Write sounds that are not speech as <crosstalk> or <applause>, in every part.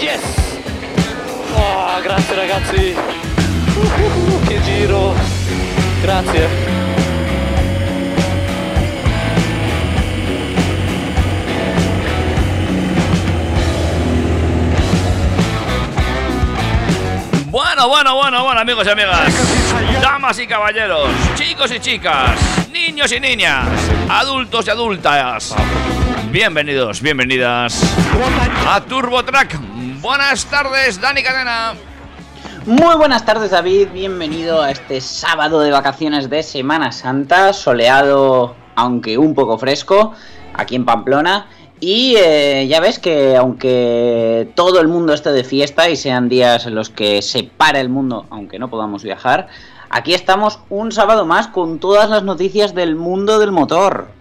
Yes! Oh, grazie ragazzi! Uh, che giro! Grazie! Bueno, bueno, bueno, bueno, amigos y amigas, damas y caballeros, chicos y chicas, niños y niñas, adultos y adultas, bienvenidos, bienvenidas a TurboTrack. Buenas tardes, Dani Cadena. Muy buenas tardes David, bienvenido a este sábado de vacaciones de Semana Santa, soleado aunque un poco fresco, aquí en Pamplona. Y eh, ya ves que aunque todo el mundo esté de fiesta y sean días en los que se para el mundo, aunque no podamos viajar, aquí estamos un sábado más con todas las noticias del mundo del motor.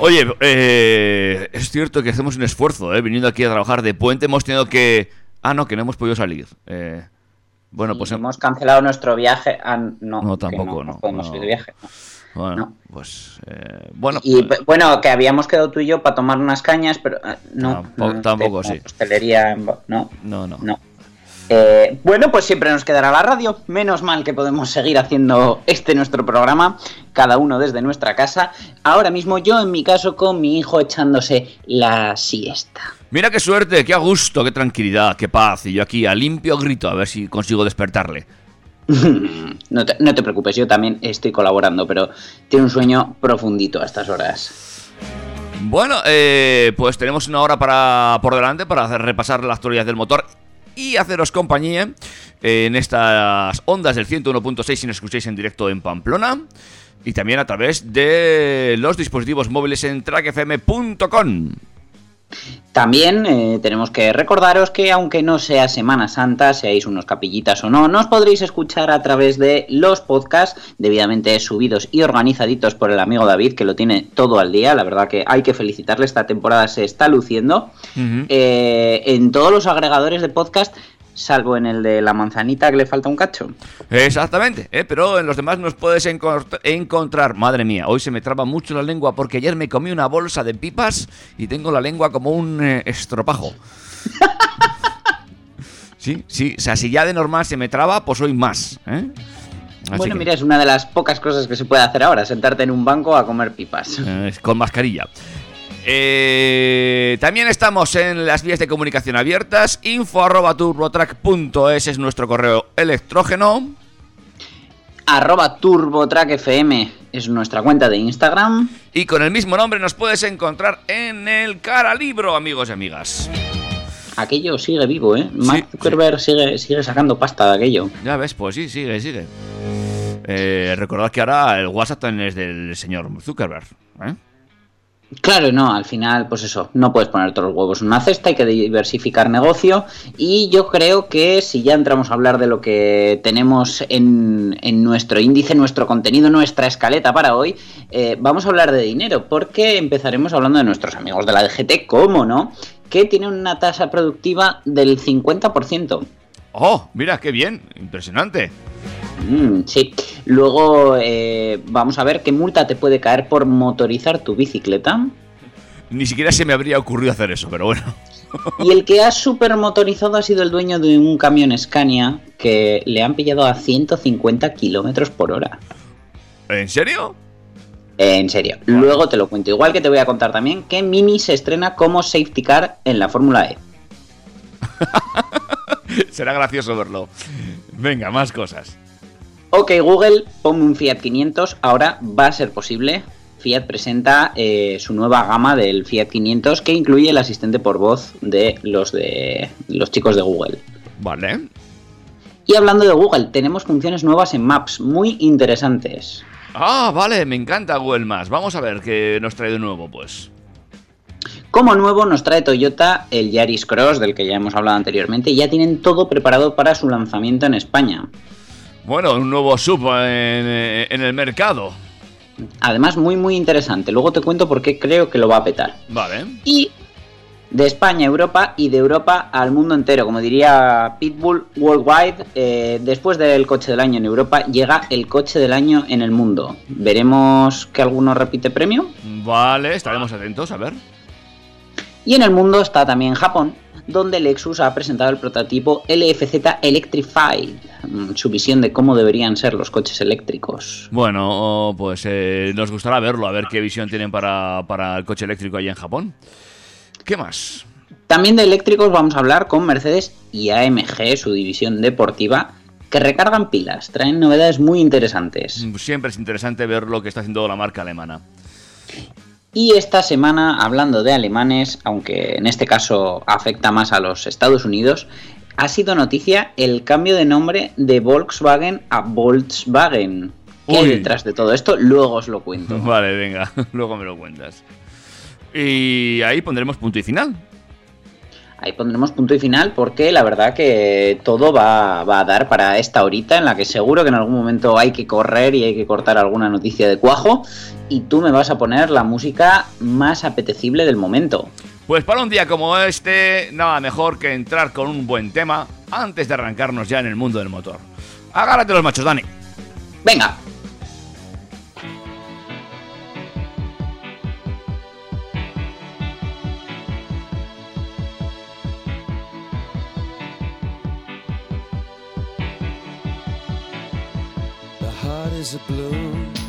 Oye, eh, es cierto que hacemos un esfuerzo, eh, viniendo aquí a trabajar de puente, hemos tenido que... Ah, no, que no hemos podido salir. Eh, bueno, pues... hem- hemos cancelado nuestro viaje. Ah, no, tampoco, no, podemos no. ir de viaje. no. Bueno, no. pues... eh, bueno, Y pues- bueno, que habíamos quedado tú y yo para tomar unas cañas, pero eh, no. Tampo- no, tampoco, de- sí. Hostelería, no, no. no. Eh, bueno, pues siempre nos quedará la radio. Menos mal que podemos seguir haciendo este nuestro programa, cada uno desde nuestra casa. Ahora mismo yo, en mi caso, con mi hijo echándose la siesta. Mira qué suerte, qué a gusto, qué tranquilidad, qué paz. Y yo aquí a limpio grito a ver si consigo despertarle. <laughs> No te, no te preocupes, yo también estoy colaborando, pero tiene un sueño profundito a estas horas. Bueno, eh, pues tenemos una hora para por delante para hacer, repasar la actualidad del motor y haceros compañía en estas ondas del 101.6 si nos escucháis en directo en Pamplona y también a través de los dispositivos móviles en trackfm.com. También eh, tenemos que recordaros que aunque no sea Semana Santa, seáis unos capillitas o no, nos podréis escuchar a través de los podcasts debidamente subidos y organizaditos por el amigo David, que lo tiene todo al día. La verdad que hay que felicitarle, esta temporada se está luciendo. Eh, en todos los agregadores de podcast, salvo en el de la manzanita que le falta un cacho. Exactamente, ¿eh? pero en los demás nos puedes encontrar. Madre mía, hoy se me traba mucho la lengua porque ayer me comí una bolsa de pipas y tengo la lengua como un eh, estropajo. <laughs> Sí, sí, o sea, si ya de normal se me traba, pues hoy más. ¿eh? Así bueno, que, mira, es una de las pocas cosas que se puede hacer ahora, sentarte en un banco a comer pipas. eh, con mascarilla. Eh, también estamos en las vías de comunicación abiertas. Info arroba turbotrack.es es nuestro correo electrógeno. Arroba TurboTrackFM es nuestra cuenta de Instagram. Y con el mismo nombre nos puedes encontrar en el cara libro, amigos y amigas. Aquello sigue vivo, ¿eh? Mark Sí, Zuckerberg Sigue, sigue sacando pasta de aquello. Ya ves, pues sí, sigue, sigue. Eh, recordad que ahora el WhatsApp también es del señor Zuckerberg. ¿eh? Claro, no, al final, pues eso, no puedes poner todos los huevos en una cesta, hay que diversificar negocio. Y yo creo que si ya entramos a hablar de lo que tenemos en, en nuestro índice, nuestro contenido, nuestra escaleta para hoy, eh, vamos a hablar de dinero, porque empezaremos hablando de nuestros amigos de la DGT, ¿cómo no? Que tienen una tasa productiva del 50%. Oh, mira, qué bien, impresionante. Mm, sí. Luego eh, vamos a ver qué multa te puede caer por motorizar tu bicicleta. Ni siquiera se me habría ocurrido hacer eso, pero bueno. Y el que ha supermotorizado ha sido el dueño de un camión Scania que le han pillado a 150 kilómetros por hora. ¿En serio? Eh, en serio. Luego te lo cuento. Igual que te voy a contar también que Mini se estrena como safety car en la Fórmula E. <laughs> Será gracioso verlo. Venga, más cosas. Ok, Google, ponme un Fiat 500. Ahora va a ser posible. Fiat presenta eh, su nueva gama del Fiat 500 que incluye el asistente por voz de los de los chicos de Google. Vale. Y hablando de Google, tenemos funciones nuevas en Maps muy interesantes. Ah, vale, me encanta Google Maps. Vamos a ver qué nos trae de nuevo, pues. Como nuevo nos trae Toyota el Yaris Cross, del que ya hemos hablado anteriormente, y ya tienen todo preparado para su lanzamiento en España. Bueno, un nuevo sub en, en el mercado. Además, muy muy interesante. Luego te cuento por qué creo que lo va a petar. Vale. Y de España a Europa y de Europa al mundo entero. Como diría Pitbull Worldwide, eh, después del coche del año en Europa llega el coche del año en el mundo. Veremos que alguno repite premio. Vale, estaremos atentos, a ver. Y en el mundo está también Japón, donde Lexus ha presentado el prototipo LFZ Electrified, mm, su visión de cómo deberían ser los coches eléctricos. Bueno, pues eh, nos gustará verlo, a ver qué visión tienen para, para el coche eléctrico allí en Japón. ¿Qué más? También de eléctricos vamos a hablar con Mercedes y AMG, su división deportiva, que recargan pilas, traen novedades muy interesantes. Siempre es interesante ver lo que está haciendo la marca alemana. Y esta semana, hablando de alemanes, aunque en este caso afecta más a los Estados Unidos, ha sido noticia el cambio de nombre de Volkswagen a Volkswagen. ¿Qué hay detrás de todo esto? Luego os lo cuento. <laughs> Vale, venga, <laughs> luego me lo cuentas. Y ahí pondremos punto y final. Ahí pondremos punto y final porque la verdad que todo va, va a dar para esta horita en la que seguro que en algún momento hay que correr y hay que cortar alguna noticia de cuajo y tú me vas a poner la música más apetecible del momento. Pues para un día como este, nada mejor que entrar con un buen tema antes de arrancarnos ya en el mundo del motor. Agárrate los machos, Dani. Venga, is a balloon,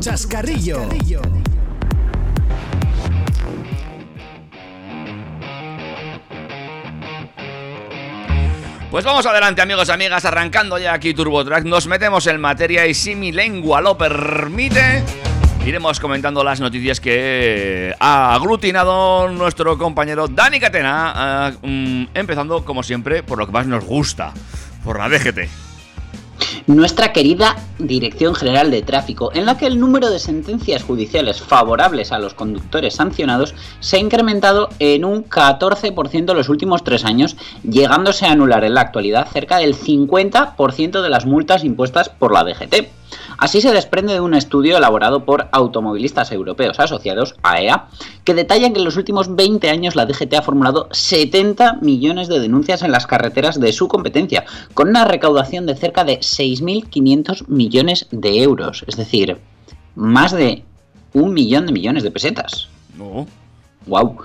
chascarrillo. Pues vamos adelante, amigos amigas, arrancando ya aquí TurboTrack, nos metemos en materia y si mi lengua lo permite, iremos comentando las noticias que ha aglutinado nuestro compañero Dani Catena, ah, mm, empezando como siempre por lo que más nos gusta, por la DGT. Nuestra querida Dirección General de Tráfico, en la que el número de sentencias judiciales favorables a los conductores sancionados se ha incrementado en un 14% en los últimos tres años, llegándose a anular en la actualidad cerca del 50% de las multas impuestas por la DGT. Así se desprende de un estudio elaborado por Automovilistas Europeos Asociados, AEA, que detalla que en los últimos 20 años la DGT ha formulado 70 millones de denuncias en las carreteras de su competencia, con una recaudación de cerca de 6.500 millones de euros, es decir, más de un millón de millones de pesetas. No. Wow.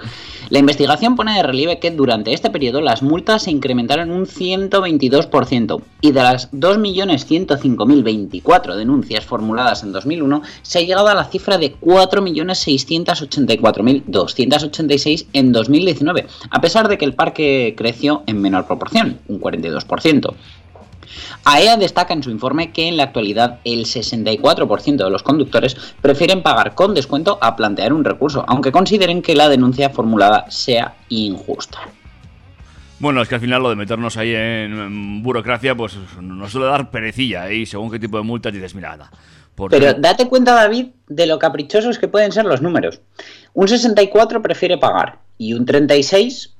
La investigación pone de relieve que durante este periodo las multas se incrementaron un 122% y de las 2.105.024 denuncias formuladas en 2001 se ha llegado a la cifra de 4.684.286 en 2019, a pesar de que el parque creció en menor proporción, un 42%. AEA destaca en su informe que en la actualidad el 64% de los conductores prefieren pagar con descuento a plantear un recurso, aunque consideren que la denuncia formulada sea injusta. Bueno, es que al final lo de meternos ahí en, burocracia, pues nos suele dar perecilla y según qué tipo de multas dices, mira, nada. Pero date cuenta, David, de lo caprichosos que pueden ser los números. Un 64 prefiere pagar y un 36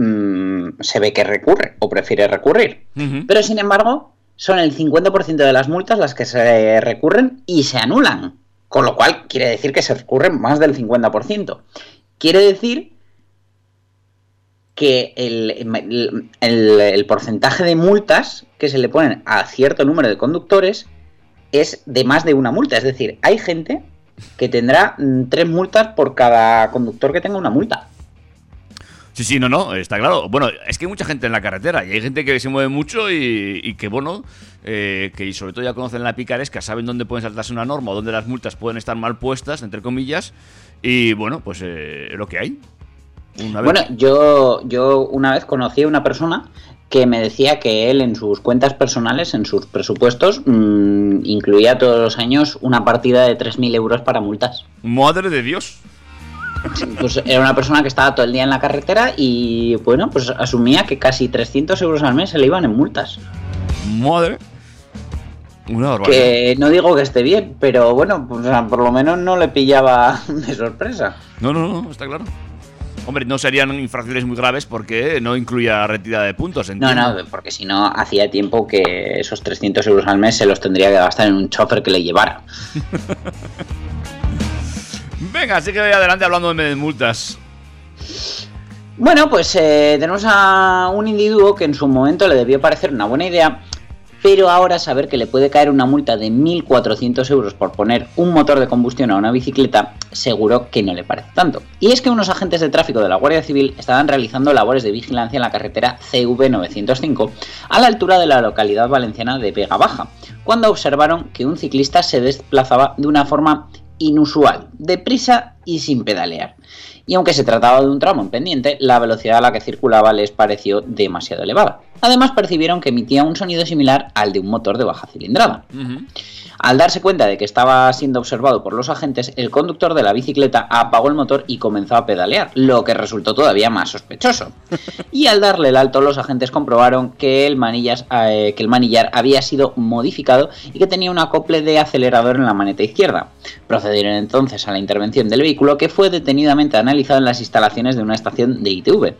mm, se ve que recurre o prefiere recurrir. Pero sin embargo, son el 50% de las multas las que se recurren y se anulan. Con lo cual quiere decir que se recurren más del 50%. Quiere decir que el, el- el- el porcentaje de multas que se le ponen a cierto número de conductores es de más de una multa. Es decir, hay gente que tendrá mm, tres multas por cada conductor que tenga una multa. Sí, sí, no, no, está claro. Bueno, es que hay mucha gente en la carretera y hay gente que se mueve mucho y, y que, bueno, eh, que sobre todo ya conocen la picaresca, saben dónde pueden saltarse una norma o dónde las multas pueden estar mal puestas, entre comillas, y bueno, pues eh, lo que hay. Una Bueno, yo, yo una vez conocí a una persona que me decía que él en sus cuentas personales, en sus presupuestos, mm, incluía todos los años una partida de 3.000 euros para multas. Madre de Dios. Pues era una persona que estaba todo el día en la carretera y bueno, pues asumía que casi 300 euros al mes se le iban en multas. Madre. Una. Que no digo que esté bien, pero bueno, pues, o sea, por lo menos no le pillaba <laughs> de sorpresa. No, no, no, está claro. Hombre, no serían infracciones muy graves porque no incluía retirada de puntos, No, entiendo. no, porque si no, hacía tiempo que esos 300 euros al mes se los tendría que gastar en un chofer que le llevara. <laughs> Venga, así que adelante hablando de multas. Bueno, pues eh, tenemos a un individuo que en su momento le debió parecer una buena idea, pero ahora saber que le puede caer una multa de 1.400 euros por poner un motor de combustión a una bicicleta, seguro que no le parece tanto. Y es que unos agentes de tráfico de la Guardia Civil estaban realizando labores de vigilancia en la carretera CV905, a la altura de la localidad valenciana de Vega Baja, cuando observaron que un ciclista se desplazaba de una forma inusual, deprisa y sin pedalear. Y aunque se trataba de un tramo en pendiente, la velocidad a la que circulaba les pareció demasiado elevada. Además percibieron que emitía un sonido similar al de un motor de baja cilindrada. Al darse cuenta de que estaba siendo observado por los agentes, el conductor de la bicicleta apagó el motor y comenzó a pedalear, lo que resultó todavía más sospechoso. Y al darle el alto, los agentes comprobaron que el, eh, manillar había sido modificado y que tenía un acople de acelerador en la maneta izquierda. Procedieron entonces a la intervención del vehículo, que fue detenidamente analizado en las instalaciones de una estación de ITV.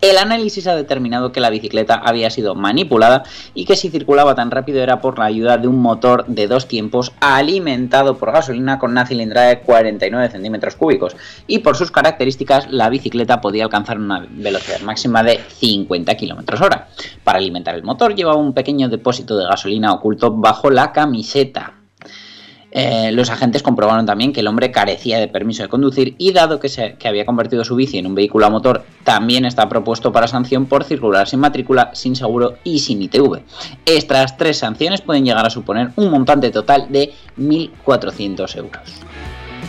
El análisis ha determinado que la bicicleta había sido manipulada y que si circulaba tan rápido era por la ayuda de un motor de dos tiempos alimentado por gasolina con una cilindrada de 49 centímetros cúbicos. Y por sus características, la bicicleta podía alcanzar una velocidad máxima de 50 km hora. Para alimentar el motor llevaba un pequeño depósito de gasolina oculto bajo la camiseta. Eh, los agentes comprobaron también que el hombre carecía de permiso de conducir y dado que, se, que había convertido su bici en un vehículo a motor, también está propuesto para sanción por circular sin matrícula, sin seguro y sin ITV. Estas tres sanciones pueden llegar a suponer un montante total de 1.400 euros.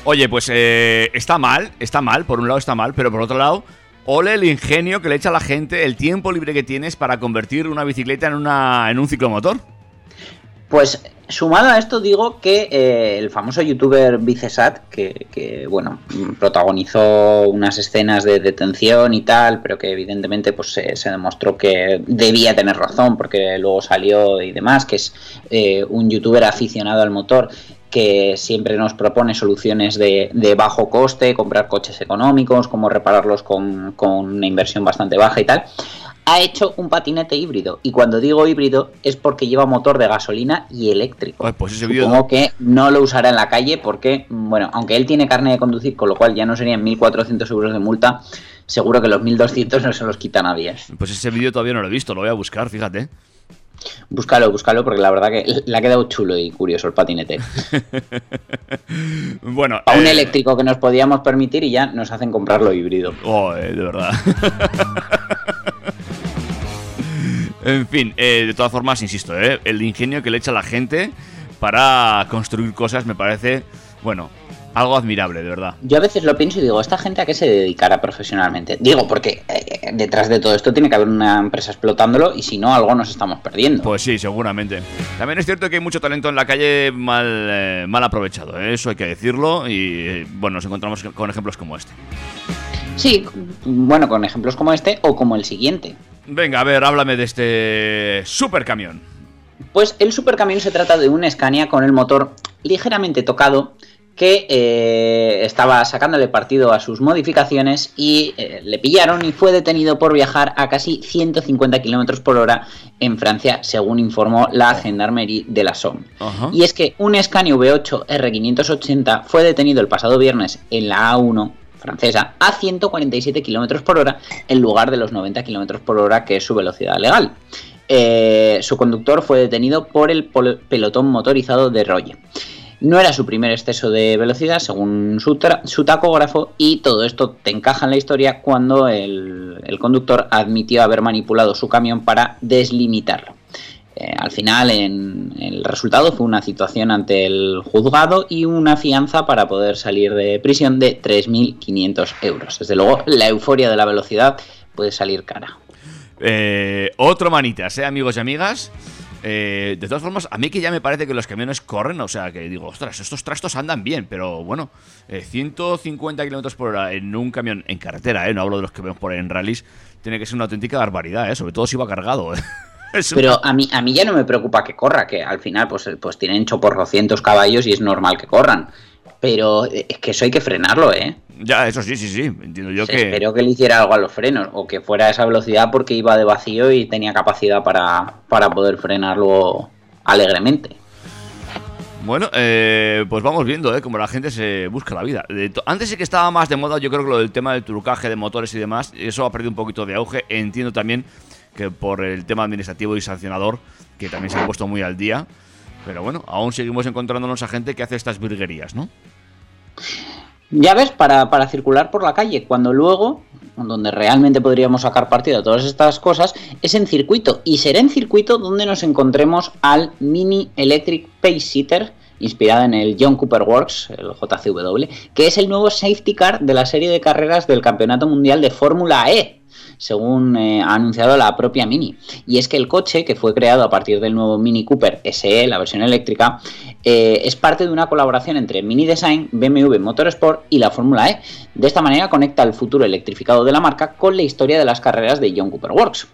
Oye, pues eh, está mal, está mal, por un lado está mal, pero por otro lado, ole el ingenio que le echa a la gente, el tiempo libre que tienes para convertir una bicicleta en, una, en un ciclomotor. Pues sumado a esto digo que eh, el famoso youtuber Vicesat, que, que, bueno, protagonizó unas escenas de detención y tal, pero que evidentemente pues se, demostró que debía tener razón porque luego salió y demás, que es eh, un youtuber aficionado al motor que siempre nos propone soluciones de, de, bajo coste, comprar coches económicos, cómo repararlos con, con una inversión bastante baja y tal ha hecho un patinete híbrido. Y cuando digo híbrido es porque lleva motor de gasolina y eléctrico. Ay, pues ese Supongo que no lo usará en la calle porque, bueno, aunque él tiene carne de conducir, con lo cual ya no serían 1.400 euros de multa, seguro que los 1.200 no se los quita nadie. Pues ese vídeo todavía no lo he visto, lo voy a buscar, fíjate. Búscalo, búscalo, porque la verdad que le ha quedado chulo y curioso el patinete. <laughs> Bueno, A un eh, eléctrico que nos podíamos permitir y ya nos hacen comprarlo híbrido. Oh, eh, de verdad. <laughs> en fin, eh, de todas formas, insisto, eh, el ingenio que le echa la gente para construir cosas me parece, bueno, algo admirable, de verdad. Yo a veces lo pienso y digo, ¿esta gente a qué se dedicará profesionalmente? Digo, porque eh, detrás de todo esto tiene que haber una empresa explotándolo y si no, algo nos estamos perdiendo. Pues sí, seguramente. También es cierto que hay mucho talento en la calle mal, eh, mal aprovechado, eh, eso hay que decirlo. Y bueno, nos encontramos con ejemplos como este. Sí, bueno, con ejemplos como este o como el siguiente. Venga, a ver, háblame de este supercamión. Pues el supercamión se trata de un Scania con el motor ligeramente tocado que eh, estaba sacándole partido a sus modificaciones y eh, le pillaron y fue detenido por viajar a casi 150 km por hora en Francia, según informó la Gendarmerie de la Somme. Y es que un Scania V8 R580 fue detenido el pasado viernes en la A1 francesa a 147 km por hora en lugar de los 90 km por hora que es su velocidad legal. Eh, su conductor fue detenido por el pelotón motorizado de Roye. No era su primer exceso de velocidad, según su, tacógrafo, y todo esto te encaja en la historia cuando el conductor admitió haber manipulado su camión para deslimitarlo. Eh, al final, el resultado fue una situación ante el juzgado y una fianza para poder salir de prisión de 3.500 euros. Desde luego, la euforia de la velocidad puede salir cara. Eh, otro manitas, ¿eh, amigos y amigas? Eh, de todas formas, a mí que ya me parece que los camiones corren, o sea, que digo, ostras, estos trastos andan bien, pero bueno, eh, 150 kilómetros por hora en un camión en carretera. No hablo de los que vemos por ahí en rallies, tiene que ser una auténtica barbaridad, ¿eh? Sobre todo si va cargado, <laughs> Pero a mí, a mí ya no me preocupa que corra, que al final pues, pues tienen choporrocientos caballos y es normal que corran. Pero eh, es que eso hay que frenarlo, ¿eh? Ya, eso sí, sí, sí, entiendo yo Se que... Espero que le hiciera algo a los frenos o que fuera a esa velocidad porque iba de vacío y tenía capacidad para, para poder frenarlo alegremente. Bueno, eh, pues vamos viendo, ¿eh? Como la gente se busca la vida. Antes sí que estaba más de moda, yo creo que lo del tema del trucaje de motores y demás, eso ha perdido un poquito de auge. Entiendo también por el tema administrativo y sancionador, que también se ha puesto muy al día. Pero bueno, aún seguimos encontrándonos a gente que hace estas virguerías, ¿no? Ya ves, para, circular por la calle, cuando luego, donde realmente podríamos sacar partido de todas estas cosas, es en circuito. Y será en circuito donde nos encontremos al Mini Electric Pace Sitter, inspirado en el John Cooper Works, el JCW, que es el nuevo safety car de la serie de carreras del Campeonato Mundial de Fórmula E según eh, ha anunciado la propia Mini. Y es que el coche, que fue creado a partir del nuevo Mini Cooper SE, la versión eléctrica, eh, es parte de una colaboración entre Mini Design, BMW Motorsport y la Fórmula E. De esta manera conecta el futuro electrificado de la marca con la historia de las carreras de John Cooper Works.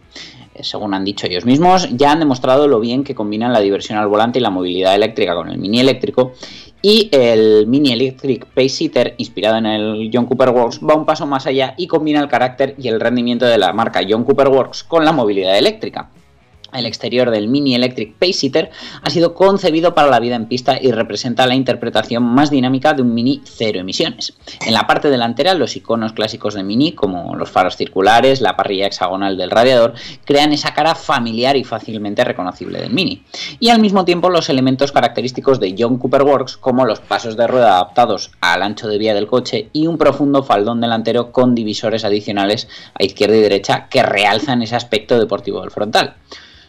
Según han dicho ellos mismos, ya han demostrado lo bien que combinan la diversión al volante y la movilidad eléctrica con el mini eléctrico. Y el Mini Electric Pace Sitter, inspirado en el John Cooper Works, va un paso más allá y combina el carácter y el rendimiento de la marca John Cooper Works con la movilidad eléctrica. El exterior del Mini Electric Pacesetter ha sido concebido para la vida en pista y representa la interpretación más dinámica de un Mini cero emisiones. En la parte delantera, los iconos clásicos de Mini, como los faros circulares, la parrilla hexagonal del radiador, crean esa cara familiar y fácilmente reconocible del Mini. Y al mismo tiempo, los elementos característicos de John Cooper Works, como los pasos de rueda adaptados al ancho de vía del coche y un profundo faldón delantero con divisores adicionales a izquierda y derecha que realzan ese aspecto deportivo del frontal.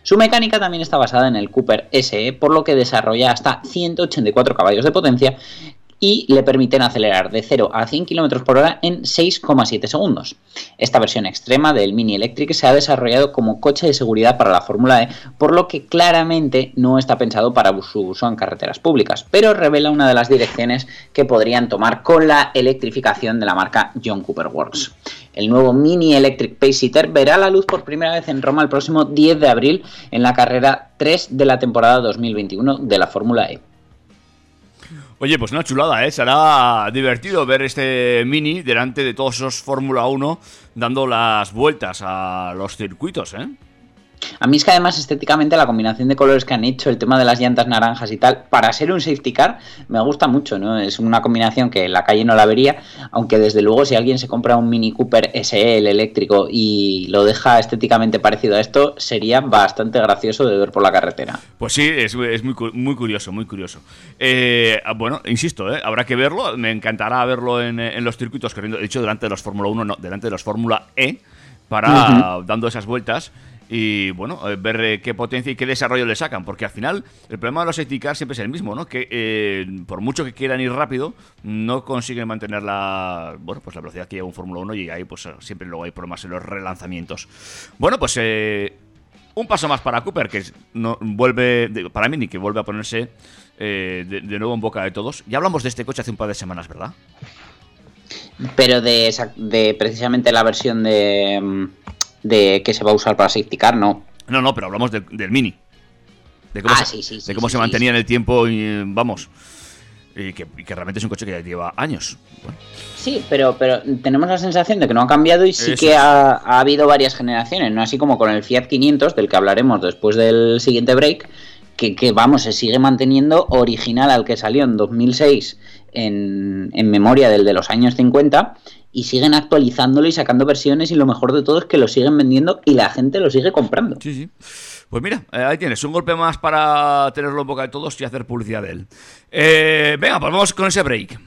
Su mecánica también está basada en el Cooper SE, por lo que desarrolla hasta 184 caballos de potencia y le permiten acelerar de 0 a 100 km por hora en 6,7 segundos. Esta versión extrema del Mini Electric se ha desarrollado como coche de seguridad para la Fórmula E, por lo que claramente no está pensado para su uso en carreteras públicas, pero revela una de las direcciones que podrían tomar con la electrificación de la marca John Cooper Works. El nuevo Mini Electric Pacesetter verá la luz por primera vez en Roma el próximo 10 de abril en la carrera 3 de la temporada 2021 de la Fórmula E. Oye, pues una chulada, ¿eh? Será divertido ver este Mini delante de todos esos Fórmula 1 dando las vueltas a los circuitos, ¿eh? A mí es que además estéticamente la combinación de colores que han hecho, el tema de las llantas naranjas y tal, para ser un safety car me gusta mucho, ¿no? Es una combinación que en la calle no la vería, aunque desde luego si alguien se compra un Mini Cooper SE, el eléctrico, y lo deja estéticamente parecido a esto, sería bastante gracioso de ver por la carretera. Pues sí, es, es muy, muy curioso, muy curioso. Eh, ah, bueno, insisto, ¿eh? habrá que verlo. Me encantará verlo en, en los circuitos corriendo. De hecho, delante de los Fórmula 1, no, delante de los Fórmula E, para dando esas vueltas. Y bueno, ver eh, qué potencia y qué desarrollo le sacan. Porque al final, el problema de los safety cars siempre es el mismo, ¿no? Que eh, por mucho que quieran ir rápido, no consiguen mantener la, bueno, pues la velocidad que lleva un Fórmula 1 y ahí pues siempre luego hay problemas en los relanzamientos. Bueno, pues eh, un paso más para Cooper, que vuelve, para Mini, que vuelve a ponerse de, nuevo en boca de todos. Ya hablamos de este coche hace un par de semanas, ¿verdad? Pero de precisamente la versión de, mm, de que se va a usar para safety car, no. No, no, pero hablamos del, del Mini. De cómo, Ah, se, sí, sí, de cómo sí, se mantenía en el tiempo y vamos. Y que, y que realmente es un coche que ya lleva años. Bueno, Sí, pero, pero tenemos la sensación de que no ha cambiado y sí Eso que ha, ha habido varias generaciones, no así como con el Fiat 500, del que hablaremos después del siguiente break, que, que, vamos, se sigue manteniendo original al que salió en 2006 en, memoria del de los años 50 y siguen actualizándolo y sacando versiones y lo mejor de todo es que lo siguen vendiendo y la gente lo sigue comprando. sí, sí. Pues mira, eh, ahí tienes, un golpe más para tenerlo en boca de todos y hacer publicidad de él. Eh, venga, pues vamos con ese break.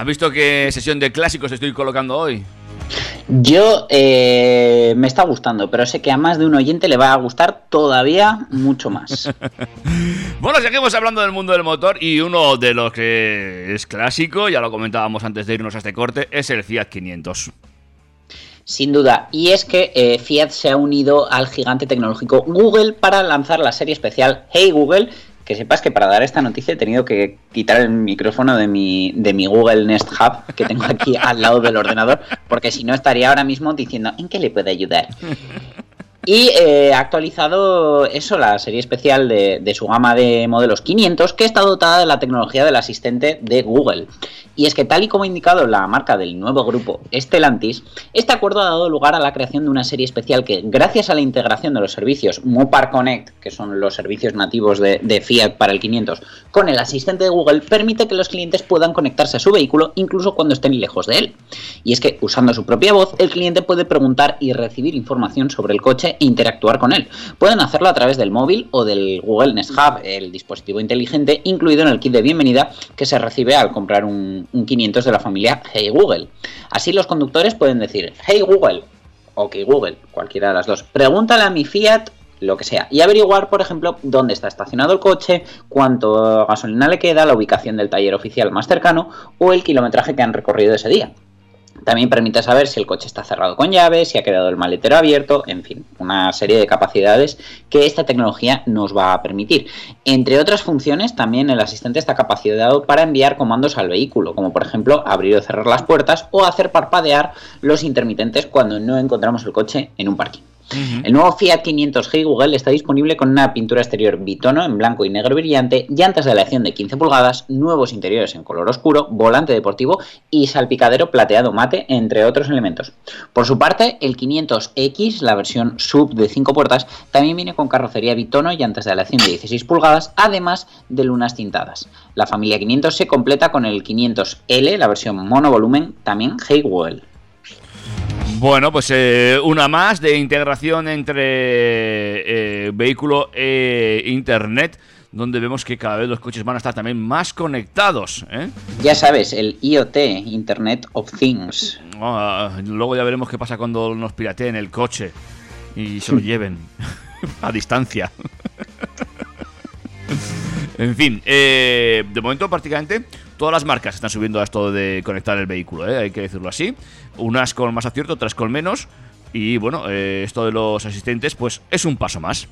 ¿Has visto qué sesión de clásicos estoy colocando hoy? Yo eh, me está gustando, pero sé que a más de un oyente le va a gustar todavía mucho más. <laughs> Bueno, seguimos hablando del mundo del motor y uno de los que es clásico, ya lo comentábamos antes de irnos a este corte, es el Fiat 500. Sin duda. Y es que eh, Fiat se ha unido al gigante tecnológico Google para lanzar la serie especial Hey Google. Que sepas que para dar esta noticia he tenido que quitar el micrófono de mi, de mi Google Nest Hub que tengo aquí al lado del ordenador, porque si no estaría ahora mismo diciendo ¿en qué le puede ayudar? Y eh, ha actualizado eso, la serie especial de, su gama de modelos 500, que está dotada de la tecnología del asistente de Google. Y es que tal y como ha indicado la marca del nuevo grupo Stellantis, este acuerdo ha dado lugar a la creación de una serie especial que, gracias a la integración de los servicios Mopar Connect, que son los servicios nativos de, de Fiat para el 500, con el asistente de Google, permite que los clientes puedan conectarse a su vehículo incluso cuando estén lejos de él. Y es que, usando su propia voz, el cliente puede preguntar y recibir información sobre el coche e interactuar con él. Pueden hacerlo a través del móvil o del Google Nest Hub, el dispositivo inteligente incluido en el kit de bienvenida que se recibe al comprar un, un 500 de la familia Hey Google. Así los conductores pueden decir Hey Google, OK Google, cualquiera de las dos. Pregúntale a mi Fiat lo que sea. Y averiguar, por ejemplo, dónde está estacionado el coche, cuánto gasolina le queda, la ubicación del taller oficial más cercano o el kilometraje que han recorrido ese día. También permite saber si el coche está cerrado con llave, si ha quedado el maletero abierto, en fin, una serie de capacidades que esta tecnología nos va a permitir. Entre otras funciones, también el asistente está capacitado para enviar comandos al vehículo, como por ejemplo abrir o cerrar las puertas o hacer parpadear los intermitentes cuando no encontramos el coche en un parking. El nuevo Fiat 500 Hey Google está disponible con una pintura exterior bitono en blanco y negro brillante, llantas de aleación de 15 pulgadas, nuevos interiores en color oscuro, volante deportivo y salpicadero plateado mate, entre otros elementos. Por su parte, el 500X, la versión sub de 5 puertas, también viene con carrocería bitono llantas de aleación de 16 pulgadas, además de lunas tintadas. La familia 500 se completa con el 500L, la versión monovolumen, también Hey Google. Bueno, pues eh, una más de integración entre eh, vehículo e internet, donde vemos que cada vez los coches van a estar también más conectados. ¿eh? Ya sabes, el IoT, Internet of Things. Ah, luego ya veremos qué pasa cuando nos pirateen el coche y se lo <laughs> lleven a distancia. <laughs> en fin, de momento prácticamente todas las marcas están subiendo a esto de conectar el vehículo, ¿eh? hay que decirlo así. Unas con más acierto, otras con menos. Y bueno, eh, esto de los asistentes, pues es un paso más.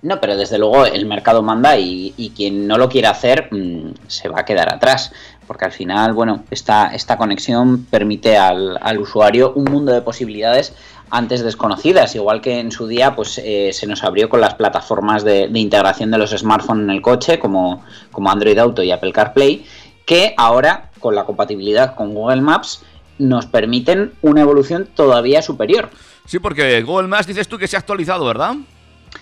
No, pero desde luego el mercado manda y, quien no lo quiera hacer mmm, se va a quedar atrás. Porque al final, bueno, esta, esta conexión permite al, al, usuario un mundo de posibilidades antes desconocidas. Igual que en su día, pues eh, se nos abrió con las plataformas de, de, integración de los smartphones en el coche, como, como Android Auto y Apple CarPlay, que ahora, con la compatibilidad con Google Maps, nos permiten una evolución todavía superior. Sí, porque Google Maps dices tú que se ha actualizado, ¿verdad?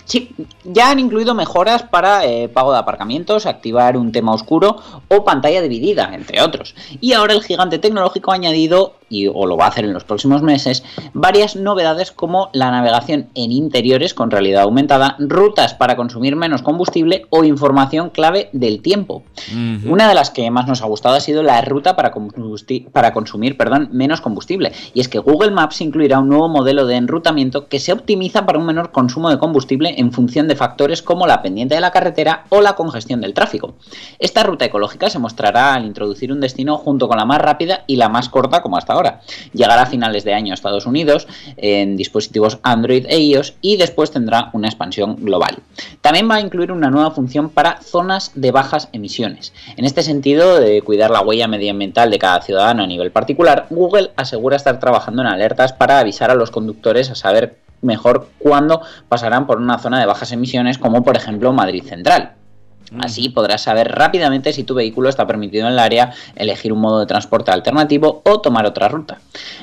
Sí, ya han incluido mejoras para eh, pago de aparcamientos, activar un tema oscuro o pantalla dividida, entre otros. Y ahora el gigante tecnológico ha añadido, y, o lo va a hacer en los próximos meses, varias novedades como la navegación en interiores con realidad aumentada, rutas para consumir menos combustible o información clave del tiempo. Uh -huh. Una de las que más nos ha gustado ha sido la ruta para, para consumir perdón, menos combustible. Y es que Google Maps incluirá un nuevo modelo de enrutamiento que se optimiza para un menor consumo de combustible en función de factores como la pendiente de la carretera o la congestión del tráfico. Esta ruta ecológica se mostrará al introducir un destino junto con la más rápida y la más corta como hasta ahora. Llegará a finales de año a Estados Unidos en dispositivos Android e iOS y después tendrá una expansión global. También va a incluir una nueva función para zonas de bajas emisiones. En este sentido, de cuidar la huella medioambiental de cada ciudadano a nivel particular, Google asegura estar trabajando en alertas para avisar a los conductores a saber mejor cuándo pasarán por una zona de bajas emisiones como por ejemplo Madrid Central. Así podrás saber rápidamente si tu vehículo está permitido en el área, elegir un modo de transporte alternativo o tomar otra ruta.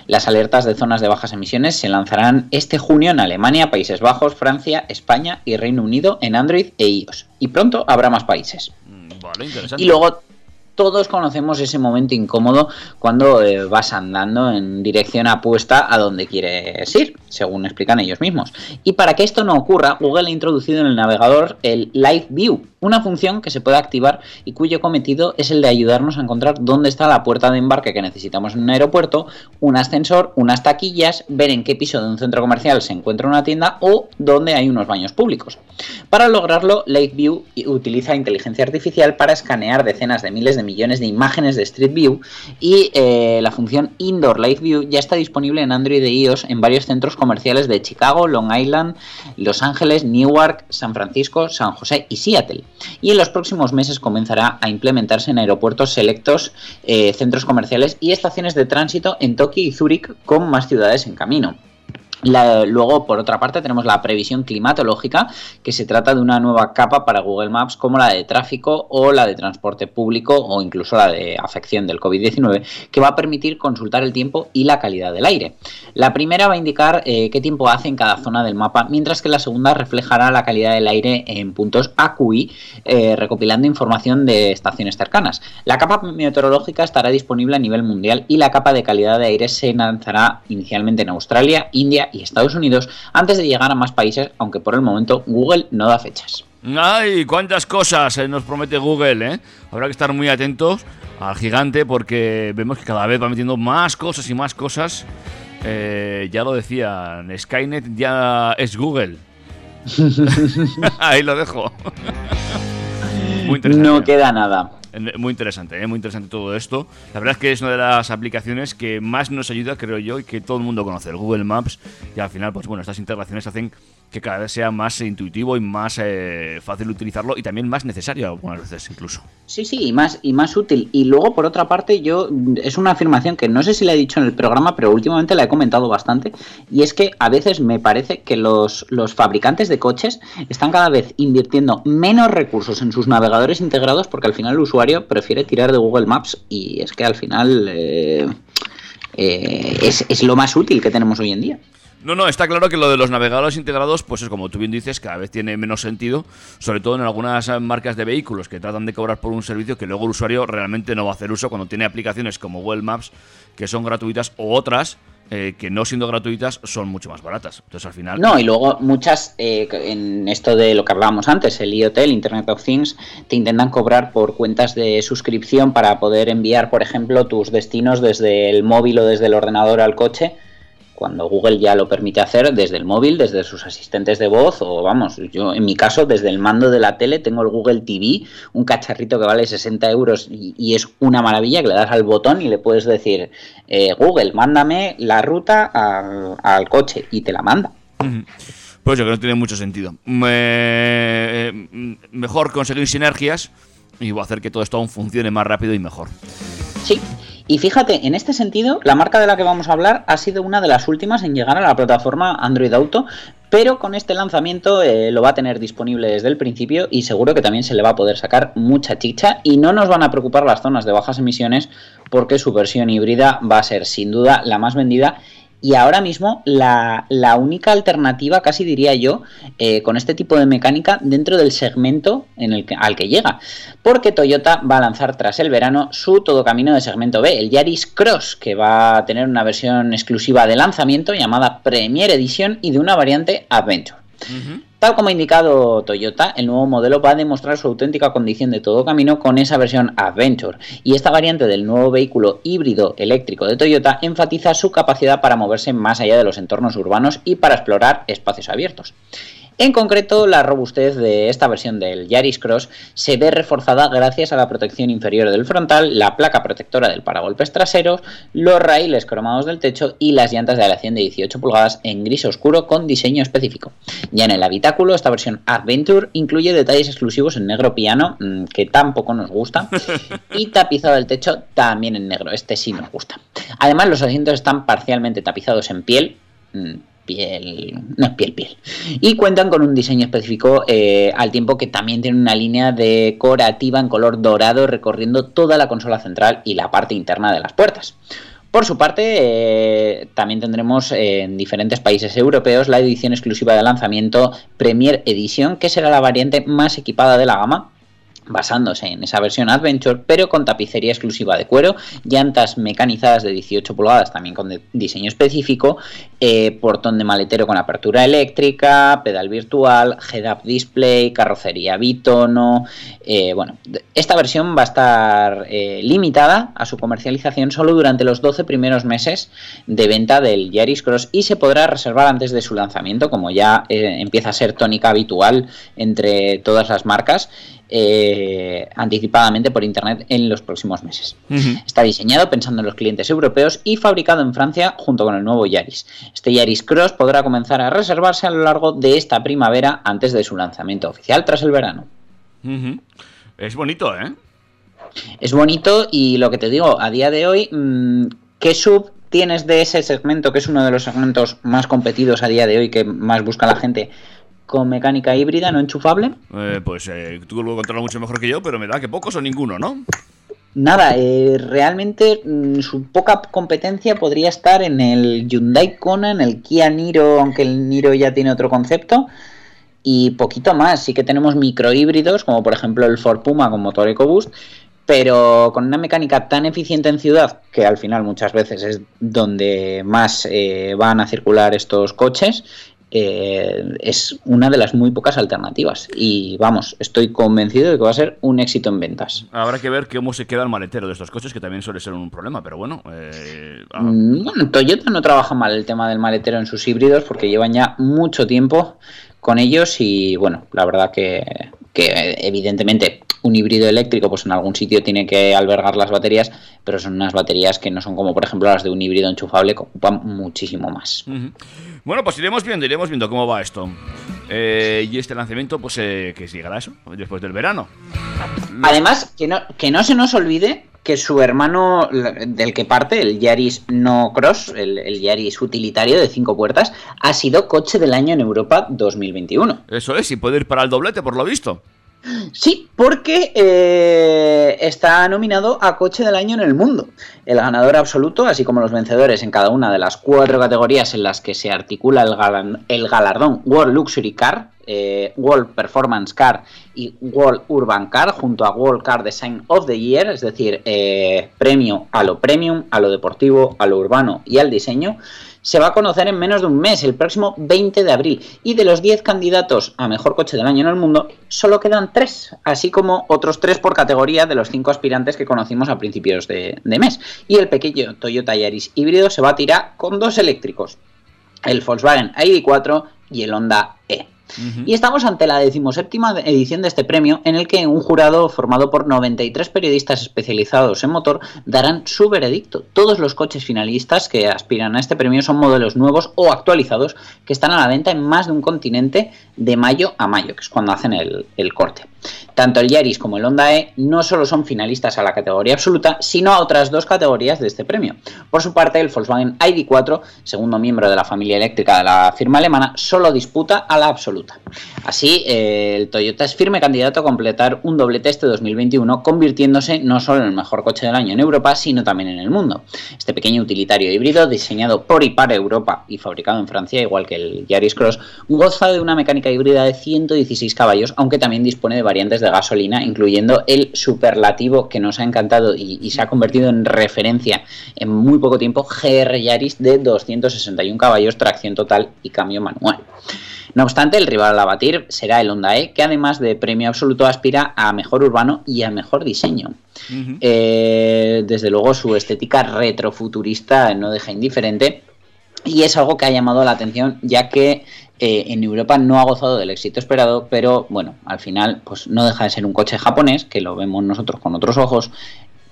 Las alertas de zonas de bajas emisiones se lanzarán este junio en Alemania, Países Bajos, Francia, España y Reino Unido en Android e iOS. Y pronto habrá más países. Vale, interesante. Y luego todos conocemos ese momento incómodo cuando eh, vas andando en dirección apuesta a donde quieres ir. según explican ellos mismos. Y para que esto no ocurra, Google ha introducido en el navegador el Live View, una función que se puede activar y cuyo cometido es el de ayudarnos a encontrar dónde está la puerta de embarque que necesitamos en un aeropuerto, un ascensor, unas taquillas, ver en qué piso de un centro comercial se encuentra una tienda o dónde hay unos baños públicos. Para lograrlo, Live View utiliza inteligencia artificial para escanear decenas de miles de millones de imágenes de Street View y eh, la función Indoor Live View ya está disponible en Android e iOS en varios centros comerciales de Chicago, Long Island, Los Ángeles, Newark, San Francisco, San José y Seattle. Y en los próximos meses comenzará a implementarse en aeropuertos selectos, eh, centros comerciales y estaciones de tránsito en Tokio y Zúrich con más ciudades en camino. Luego, por otra parte, tenemos la previsión climatológica, que se trata de una nueva capa para Google Maps como la de tráfico o la de transporte público o incluso la de afección del COVID-19, que va a permitir consultar el tiempo y la calidad del aire. La primera va a indicar eh, qué tiempo hace en cada zona del mapa, mientras que la segunda reflejará la calidad del aire en puntos AQI, eh, recopilando información de estaciones cercanas. La capa meteorológica estará disponible a nivel mundial y la capa de calidad de aire se lanzará inicialmente en Australia, India y Estados Unidos antes de llegar a más países, aunque por el momento Google no da fechas. ¡Ay! ¡Cuántas cosas eh, nos promete Google, eh! Habrá que estar muy atentos al gigante porque vemos que cada vez va metiendo más cosas y más cosas. Eh, ya lo decían, Skynet ya es Google. <laughs> <laughs> Ahí lo dejo. <laughs> muy interesante. No queda nada. Muy interesante, ¿eh? muy interesante todo esto. La verdad es que es una de las aplicaciones que más nos ayuda, creo yo, y que todo el mundo conoce, el Google Maps. Y al final, pues bueno, estas integraciones hacen que cada vez sea más intuitivo y más eh, fácil utilizarlo y también más necesario algunas veces incluso. Sí, sí, y más, y más útil. Y luego, por otra parte, yo es una afirmación que no sé si la he dicho en el programa, pero últimamente la he comentado bastante. Y es que a veces me parece que los, los fabricantes de coches están cada vez invirtiendo menos recursos en sus navegadores integrados porque al final el usuario prefiere tirar de Google Maps y es que al final eh, eh, es, es lo más útil que tenemos hoy en día. No, no, está claro que lo de los navegadores integrados, pues es como tú bien dices, cada vez tiene menos sentido, sobre todo en algunas eh, marcas de vehículos que tratan de cobrar por un servicio que luego el usuario realmente no va a hacer uso cuando tiene aplicaciones como Google Maps que son gratuitas o otras eh, que no siendo gratuitas son mucho más baratas. Entonces al final... No, y luego muchas, eh, en esto de lo que hablábamos antes, el IoT, el Internet of Things, te intentan cobrar por cuentas de suscripción para poder enviar, por ejemplo, tus destinos desde el móvil o desde el ordenador al coche, cuando Google ya lo permite hacer desde el móvil, desde sus asistentes de voz, o vamos, yo en mi caso, desde el mando de la tele, tengo el Google TV, un cacharrito que vale 60 euros y, y es una maravilla, que le das al botón y le puedes decir, eh, Google, mándame la ruta al, al coche y te la manda. Pues yo creo que no tiene mucho sentido. Me- eh, mejor conseguir sinergias y hacer que todo esto aún funcione más rápido y mejor. Sí. Y fíjate, en este sentido, la marca de la que vamos a hablar ha sido una de las últimas en llegar a la plataforma Android Auto, pero con este lanzamiento eh, lo va a tener disponible desde el principio y seguro que también se le va a poder sacar mucha chicha. Y no nos van a preocupar las zonas de bajas emisiones porque su versión híbrida va a ser sin duda la más vendida y ahora mismo la, la única alternativa, casi diría yo, eh, con este tipo de mecánica dentro del segmento en el que, al que llega. Porque Toyota va a lanzar tras el verano su todo camino de segmento B, el Yaris Cross, que va a tener una versión exclusiva de lanzamiento llamada Premier Edition y de una variante Adventure. Tal como ha indicado Toyota, el nuevo modelo va a demostrar su auténtica condición de todo camino con esa versión Adventure, y esta variante del nuevo vehículo híbrido eléctrico de Toyota enfatiza su capacidad para moverse más allá de los entornos urbanos y para explorar espacios abiertos. En concreto, la robustez de esta versión del Yaris Cross se ve reforzada gracias a la protección inferior del frontal, la placa protectora del paragolpes traseros, los raíles cromados del techo y las llantas de aleación de 18 pulgadas en gris oscuro con diseño específico. Ya en el habitáculo, esta versión Adventure incluye detalles exclusivos en negro piano, mm, que tampoco nos gusta, <laughs> y tapizado el techo también en negro, este sí nos gusta. Además, los asientos están parcialmente tapizados en piel, mm, piel, no es piel, piel. Y cuentan con un diseño específico eh, al tiempo que también tiene una línea decorativa en color dorado recorriendo toda la consola central y la parte interna de las puertas. Por su parte, eh, también tendremos en diferentes países europeos la edición exclusiva de lanzamiento Premier Edition, que será la variante más equipada de la gama basándose en esa versión Adventure, pero con tapicería exclusiva de cuero, llantas mecanizadas de 18 pulgadas también con diseño específico, eh, portón de maletero con apertura eléctrica, pedal virtual, head-up display, carrocería bitono. eh, bueno, esta versión va a estar eh, limitada a su comercialización solo durante los 12 primeros meses de venta del Yaris Cross y se podrá reservar antes de su lanzamiento, como ya empieza a ser tónica habitual entre todas las marcas eh, anticipadamente por internet en los próximos meses. Está diseñado pensando en los clientes europeos y fabricado en Francia junto con el nuevo Yaris. Este Yaris Cross podrá comenzar a reservarse a lo largo de esta primavera antes de su lanzamiento oficial tras el verano. Es bonito, ¿eh? Es bonito y lo que te digo, a día de hoy, mm, ¿qué sub tienes de ese segmento, que es uno de los segmentos más competidos a día de hoy, que más busca la gente, con mecánica híbrida no enchufable? Eh, pues eh, tú lo controlas mucho mejor que yo, pero me da que pocos o ninguno, ¿no? Nada, eh, realmente mm, su poca competencia podría estar en el Hyundai Kona, en el Kia Niro, aunque el Niro ya tiene otro concepto, y poquito más. Sí que tenemos microhíbridos, como por ejemplo el Ford Puma con motor EcoBoost, pero con una mecánica tan eficiente en ciudad, que al final muchas veces es donde más eh, van a circular estos coches, eh, es una de las muy pocas alternativas. Y vamos, estoy convencido de que va a ser un éxito en ventas. Habrá que ver cómo se queda el maletero de estos coches, que también suele ser un problema, pero bueno. eh, ah, Mm, Bueno, Toyota no trabaja mal el tema del maletero en sus híbridos porque llevan ya mucho tiempo con ellos y bueno, la verdad que, que evidentemente un híbrido eléctrico pues en algún sitio tiene que albergar las baterías, pero son unas baterías que no son como por ejemplo las de un híbrido enchufable que ocupan muchísimo más. Bueno, pues iremos viendo, iremos viendo cómo va esto. Eh, y este lanzamiento, pues eh, que llegará eso, después del verano. Además, que no, que no se nos olvide que su hermano del que parte, el Yaris No Cross, el, el Yaris utilitario de cinco puertas, ha sido coche del año en Europa 2021. Eso es, y puede ir para el doblete, por lo visto. Sí, porque eh, está nominado a Coche del Año en el mundo. El ganador absoluto, así como los vencedores en cada una de las cuatro categorías en las que se articula el, galardón World Luxury Car, eh, World Performance Car y World Urban Car, junto a World Car Design of the Year, es decir, eh, premio a lo premium, a lo deportivo, a lo urbano y al diseño, se va a conocer en menos de un mes, el próximo 20 de abril. Y de los 10 candidatos a mejor coche del año en el mundo, solo quedan 3, así como otros 3 por categoría de los 5 aspirantes que conocimos a principios de, mes. Y el pequeño Toyota Yaris híbrido se va a tirar con dos eléctricos, el Volkswagen ID4 y el Honda E. Y estamos ante la decimoséptima edición de este premio, en el que un jurado formado por 93 periodistas especializados en motor darán su veredicto. Todos los coches finalistas que aspiran a este premio son modelos nuevos o actualizados que están a la venta en más de un continente de mayo a mayo, que es cuando hacen el, el corte. Tanto el Yaris como el Honda E no solo son finalistas a la categoría absoluta, sino a otras dos categorías de este premio. Por su parte, el Volkswagen ID4, segundo miembro de la familia eléctrica de la firma alemana, solo disputa a la absoluta. Así, eh, el Toyota es firme candidato a completar un doblete este 2021, convirtiéndose no solo en el mejor coche del año en Europa, sino también en el mundo. Este pequeño utilitario híbrido, diseñado por y para Europa y fabricado en Francia, igual que el Yaris Cross, goza de una mecánica híbrida de 116 caballos, aunque también dispone de variantes de gasolina, incluyendo el superlativo que nos ha encantado y, y se ha convertido en referencia en muy poco tiempo, GR Yaris de 261 caballos, tracción total y cambio manual. No obstante, el rival a batir será el Honda E, que además de premio absoluto aspira a mejor urbano y a mejor diseño. Eh, desde luego su estética retrofuturista no deja indiferente y es algo que ha llamado la atención ya que eh, en Europa no ha gozado del éxito esperado, pero bueno, al final pues no deja de ser un coche japonés, que lo vemos nosotros con otros ojos,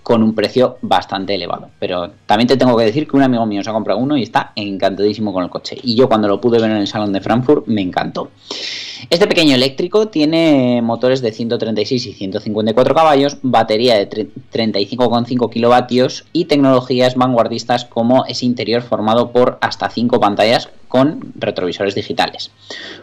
con un precio bastante elevado. Pero también te tengo que decir que un amigo mío se ha comprado uno y está encantadísimo con el coche. Y yo cuando lo pude ver en el salón de Frankfurt me encantó. Este pequeño eléctrico tiene motores de 136 y 154 caballos, batería de tre- 35,5 kilovatios y tecnologías vanguardistas como ese interior formado por hasta 5 pantallas con retrovisores digitales.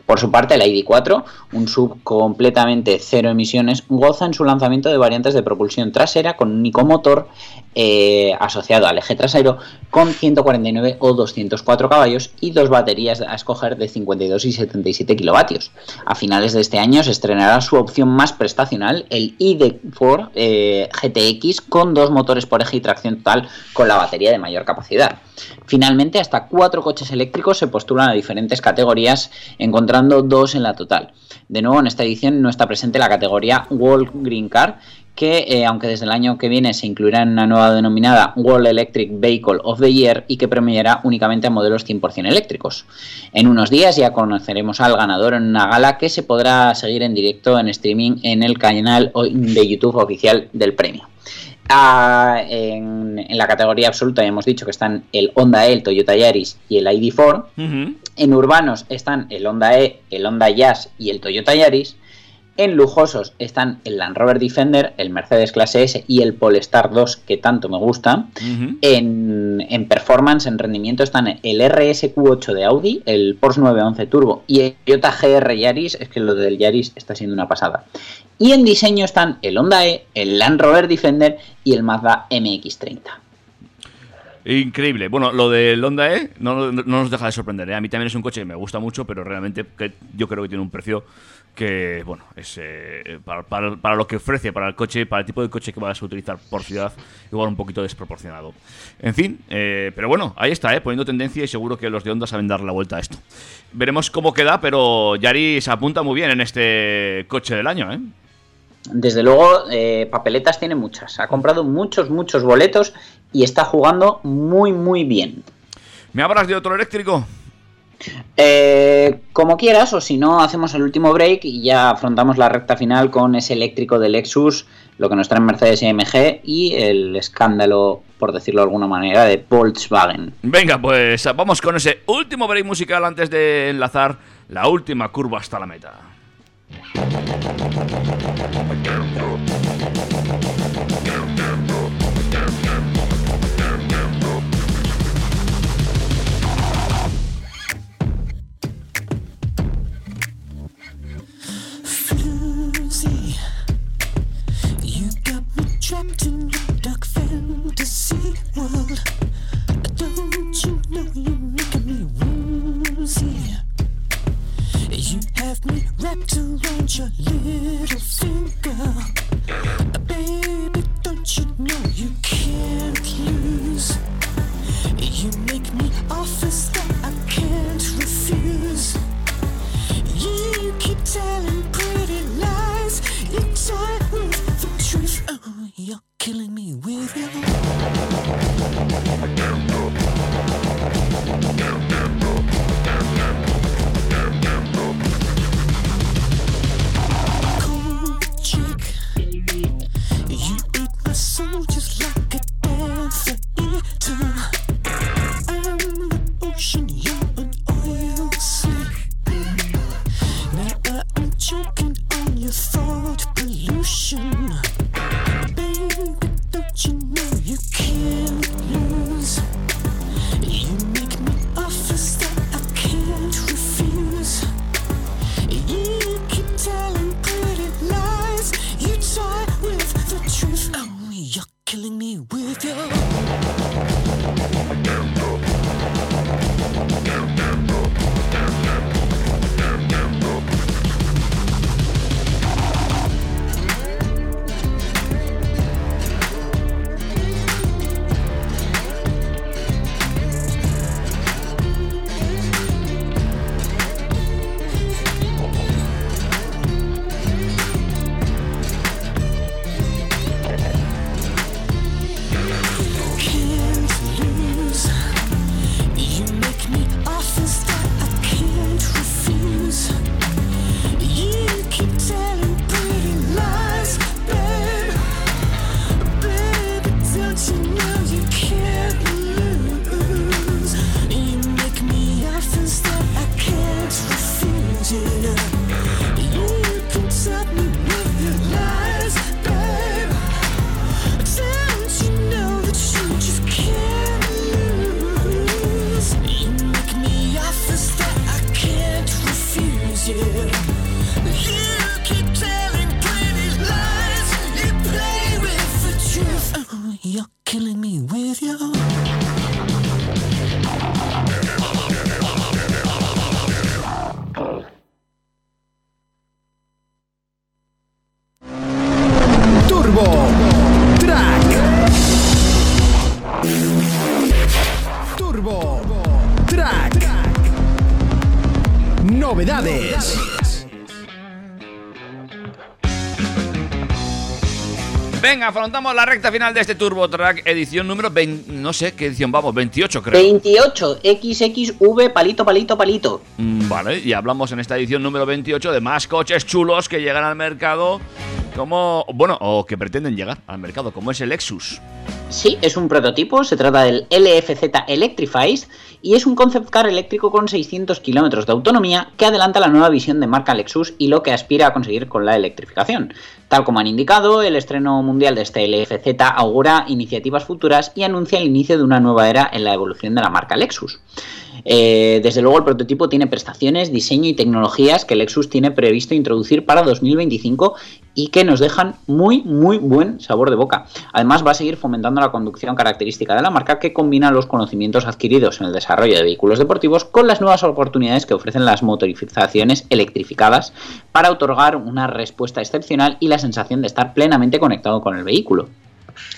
Por su parte, la ID4, un sub completamente cero emisiones, goza en su lanzamiento de variantes de propulsión trasera con un único motor eh, asociado al eje trasero con 149 o 204 caballos y dos baterías a escoger de 52 y 77 kilovatios. A finales de este año se estrenará su opción más prestacional, el ID4 eh, GTX, con dos motores por eje y tracción total con la batería de mayor capacidad. Finalmente, hasta cuatro coches eléctricos se postulan a diferentes categorías, encontrando dos en la total. De nuevo, en esta edición no está presente la categoría World Green Car, que eh, aunque desde el año que viene se incluirá en una nueva denominada World Electric Vehicle of the Year y que premiará únicamente a modelos 100% eléctricos. En unos días ya conoceremos al ganador en una gala que se podrá seguir en directo en streaming en el canal de YouTube oficial del premio. Ah, en, en la categoría absoluta ya hemos dicho que están el Honda E, el Toyota Yaris y el ID4. Ujú. En urbanos están el Honda E, el Honda Jazz y el Toyota Yaris. En lujosos están el Land Rover Defender, el Mercedes Clase S y el Polestar 2, que tanto me gusta. En, en performance, en rendimiento, están el RSQ8 de Audi, el Porsche 911 Turbo y el Toyota GR Yaris. Es que lo del Yaris está siendo una pasada. Y en diseño están el Honda E, el Land Rover Defender y el Mazda MX30. Increíble. Bueno, lo del Honda E no, no nos deja de sorprender. ¿eh? A mí también es un coche que me gusta mucho, pero realmente que yo creo que tiene un precio que, bueno, es eh, para, para- para lo que ofrece, para el coche, para el tipo de coche que vas a utilizar por ciudad, igual un poquito desproporcionado. En fin, eh, pero bueno, ahí está, ¿eh? poniendo tendencia y seguro que los de Honda saben dar la vuelta a esto. Veremos cómo queda, pero Yari se apunta muy bien en este coche del año, ¿eh? Desde luego, eh, papeletas tiene muchas. Ha comprado muchos, muchos boletos y está jugando muy, muy bien. ¿Me hablas de otro eléctrico? Eh, como quieras, o si no, hacemos el último break y ya afrontamos la recta final con ese eléctrico de Lexus, lo que nos trae Mercedes AMG y el escándalo, por decirlo de alguna manera, de Volkswagen. Venga, pues vamos con ese último break musical antes de enlazar la última curva hasta la meta. Have me wrapped around your little finger, uh, baby. Don't you know you can't lose? You make me offers that I Venga, afrontamos la recta final de este Turbo Track, edición número 20, no sé qué edición vamos, 28 creo. 28 XXV palito palito palito. Mm, Vale, y hablamos en esta edición número 28 de más coches chulos que llegan al mercado como, bueno, o que pretenden llegar al mercado, como es el Lexus. Sí, es un prototipo, se trata del LFZ Electrified y es un concept car eléctrico con 600 kilómetros de autonomía que adelanta la nueva visión de marca Lexus y lo que aspira a conseguir con la electrificación. Tal como han indicado, el estreno mundial de este LFZ augura iniciativas futuras y anuncia el inicio de una nueva era en la evolución de la marca Lexus. Eh, desde luego el prototipo tiene prestaciones, diseño y tecnologías que Lexus tiene previsto introducir para 2025 y que nos dejan muy muy buen sabor de boca. Además va a seguir fomentando la conducción característica de la marca que combina los conocimientos adquiridos en el desarrollo de vehículos deportivos con las nuevas oportunidades que ofrecen las motorizaciones electrificadas para otorgar una respuesta excepcional y la sensación de estar plenamente conectado con el vehículo.